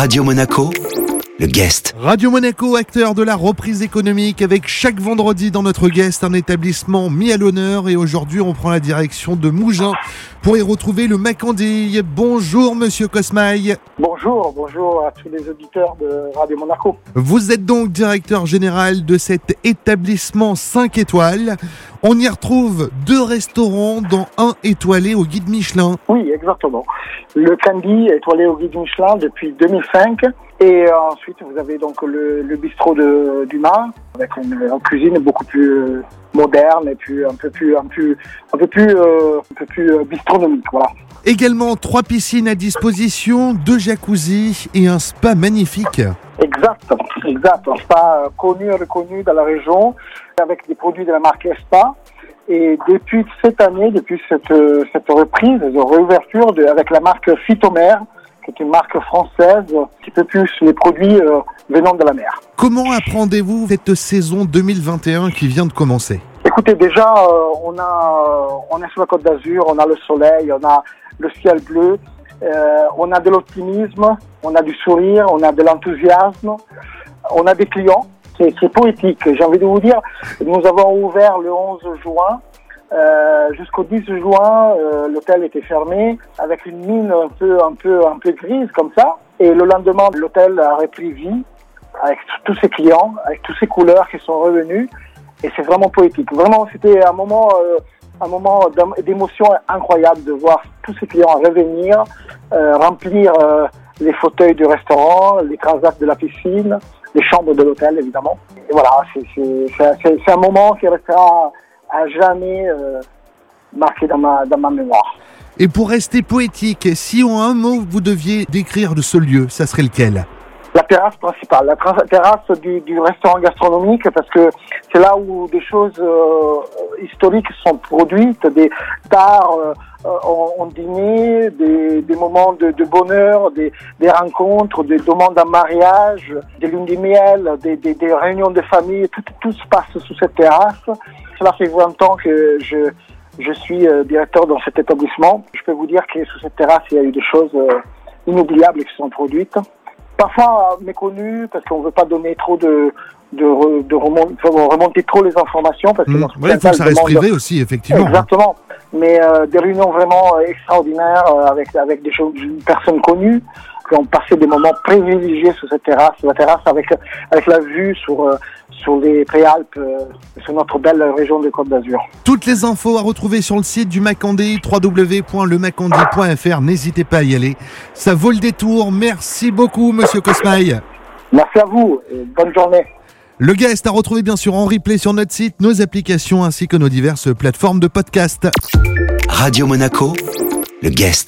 Radio Monaco, le guest. Radio Monaco, acteur de la reprise économique, avec chaque vendredi dans notre guest un établissement mis à l'honneur. Et aujourd'hui, on prend la direction de Mougins pour y retrouver le Macandille. Bonjour, monsieur Cosmaï. Bonjour, bonjour à tous les auditeurs de Radio Monaco. Vous êtes donc directeur général de cet établissement 5 étoiles. On y retrouve deux restaurants, dont un étoilé au guide Michelin. Oui, exactement. Le Candy étoilé au guide Michelin depuis 2005. Et euh, ensuite, vous avez donc le, le bistrot de Dumas avec une, une cuisine beaucoup plus moderne et puis un peu plus un peu un peu plus euh, un peu plus euh, bistronomique, voilà. Également trois piscines à disposition, deux jacuzzi et un spa magnifique. Exact, exact. Un spa euh, connu et reconnu dans la région avec des produits de la marque Espa. Et depuis cette année, depuis cette, euh, cette reprise de réouverture de, avec la marque Phytomère, qui est une marque française, qui peut plus les produits euh, venant de la mer. Comment appréhendez-vous cette saison 2021 qui vient de commencer? Écoutez, déjà, euh, on a, euh, on est sur la Côte d'Azur, on a le soleil, on a le ciel bleu, euh, on a de l'optimisme, on a du sourire, on a de l'enthousiasme, on a des clients. C'est c'est poétique. J'ai envie de vous dire, nous avons ouvert le 11 juin. Euh, Jusqu'au 10 juin, euh, l'hôtel était fermé avec une mine un peu, un peu, un peu grise comme ça. Et le lendemain, l'hôtel a repris vie avec tous ses clients, avec toutes ces couleurs qui sont revenues et c'est vraiment poétique. Vraiment, c'était un moment, euh, un moment d'émotion incroyable de voir tous ces clients revenir, euh, remplir euh, les fauteuils du restaurant, les transats de la piscine, les chambres de l'hôtel évidemment. Et voilà, c'est un moment qui restera à jamais euh, marqué dans ma, dans ma mémoire. Et pour rester poétique, si en un mot vous deviez décrire de ce lieu, ça serait lequel? La terrasse principale, la terrasse du, restaurant gastronomique, parce que c'est là où des choses euh, historiques sont produites, des stars euh, ont dîné, des, moments de, bonheur, des, rencontres, des demandes en mariage, des lunes de miel, des, réunions de famille, tout, se passe sous cette terrasse. Cela fait 20 ans que je, suis euh, directeur dans cet établissement. Je peux vous dire que sous cette terrasse, il y a eu des choses euh, inoubliables qui sont produites parfois méconnu parce qu'on veut pas donner trop de de, re- de remon- faut remonter trop les informations parce que ce Ouais, il faut que ça reste demande- privé aussi, effectivement. Exactement. Mais euh, des réunions vraiment euh, extraordinaires euh, avec avec des choses, personnes connues qui ont passé des moments privilégiés sur cette terrasse, la terrasse avec avec la vue sur euh, sur les Préalpes, euh, sur notre belle région de Côte d'Azur. Toutes les infos à retrouver sur le site du Macandé, www.lemacandé.fr. N'hésitez pas à y aller. Ça vaut le détour. Merci beaucoup, monsieur Cosmaï. Merci à vous et bonne journée. Le guest à retrouver bien sûr en replay sur notre site, nos applications ainsi que nos diverses plateformes de podcast. Radio Monaco, le guest.